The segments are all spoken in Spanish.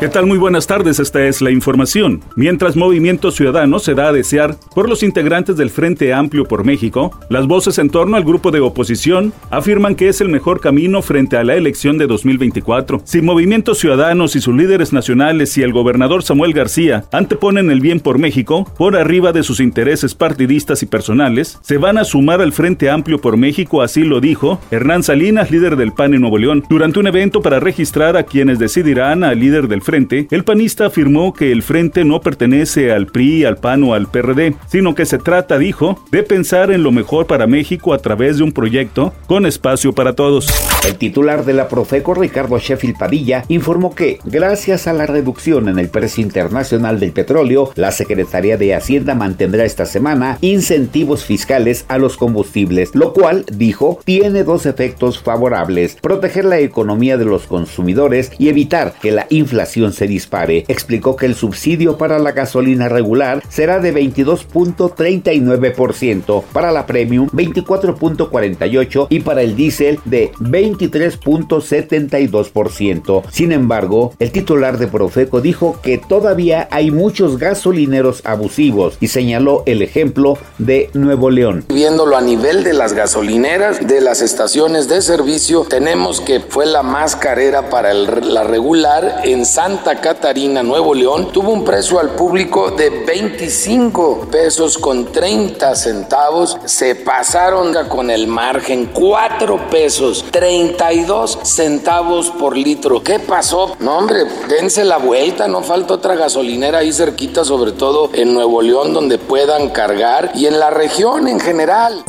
¿Qué tal? Muy buenas tardes, esta es la información. Mientras Movimiento Ciudadano se da a desear por los integrantes del Frente Amplio por México, las voces en torno al grupo de oposición afirman que es el mejor camino frente a la elección de 2024. Si Movimiento Ciudadanos y sus líderes nacionales y el gobernador Samuel García anteponen el bien por México por arriba de sus intereses partidistas y personales, se van a sumar al Frente Amplio por México, así lo dijo Hernán Salinas, líder del PAN en Nuevo León, durante un evento para registrar a quienes decidirán al líder del frente, el panista afirmó que el frente no pertenece al PRI, al PAN o al PRD, sino que se trata, dijo, de pensar en lo mejor para México a través de un proyecto con espacio para todos. El titular de la Profeco, Ricardo Sheffield Padilla, informó que, gracias a la reducción en el precio internacional del petróleo, la Secretaría de Hacienda mantendrá esta semana incentivos fiscales a los combustibles, lo cual, dijo, tiene dos efectos favorables, proteger la economía de los consumidores y evitar que la inflación se dispare. Explicó que el subsidio para la gasolina regular será de 22.39%, para la premium 24.48% y para el diésel de 23.72%. Sin embargo, el titular de Profeco dijo que todavía hay muchos gasolineros abusivos y señaló el ejemplo de Nuevo León. Viéndolo a nivel de las gasolineras, de las estaciones de servicio, tenemos que fue la más carera para la regular en San Santa Catarina, Nuevo León, tuvo un precio al público de 25 pesos con 30 centavos. Se pasaron con el margen 4 pesos 32 centavos por litro. ¿Qué pasó? No, hombre, dense la vuelta, no falta otra gasolinera ahí cerquita, sobre todo en Nuevo León, donde puedan cargar y en la región en general.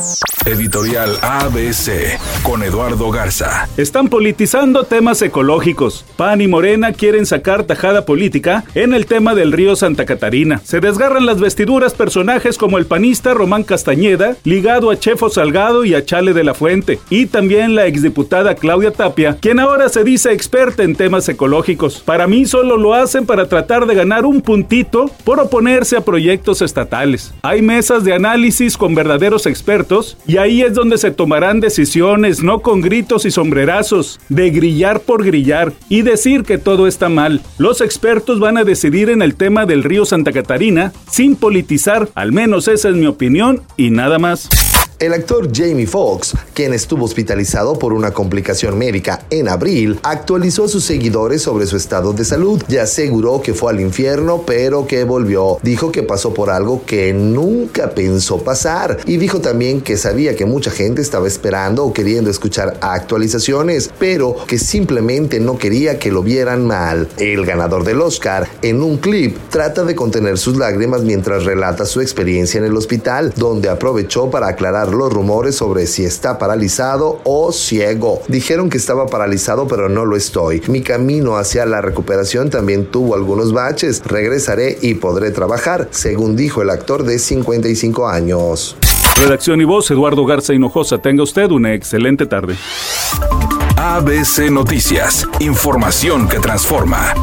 Editorial ABC con Eduardo Garza. Están politizando temas ecológicos. PAN y Morena quieren sacar tajada política en el tema del río Santa Catarina. Se desgarran las vestiduras personajes como el panista Román Castañeda, ligado a Chefo Salgado y a Chale de la Fuente, y también la exdiputada Claudia Tapia, quien ahora se dice experta en temas ecológicos. Para mí solo lo hacen para tratar de ganar un puntito por oponerse a proyectos estatales. Hay mesas de análisis con verdaderos expertos y ahí es donde se tomarán decisiones, no con gritos y sombrerazos, de grillar por grillar y decir que todo está mal. Los expertos van a decidir en el tema del río Santa Catarina sin politizar, al menos esa es mi opinión y nada más. El actor Jamie Foxx, quien estuvo hospitalizado por una complicación médica en abril, actualizó a sus seguidores sobre su estado de salud y aseguró que fue al infierno, pero que volvió. Dijo que pasó por algo que nunca pensó pasar y dijo también que sabía que mucha gente estaba esperando o queriendo escuchar actualizaciones, pero que simplemente no quería que lo vieran mal. El ganador del Oscar, en un clip, trata de contener sus lágrimas mientras relata su experiencia en el hospital, donde aprovechó para aclarar los rumores sobre si está paralizado o ciego. Dijeron que estaba paralizado pero no lo estoy. Mi camino hacia la recuperación también tuvo algunos baches. Regresaré y podré trabajar, según dijo el actor de 55 años. Redacción y voz, Eduardo Garza Hinojosa. Tenga usted una excelente tarde. ABC Noticias, información que transforma.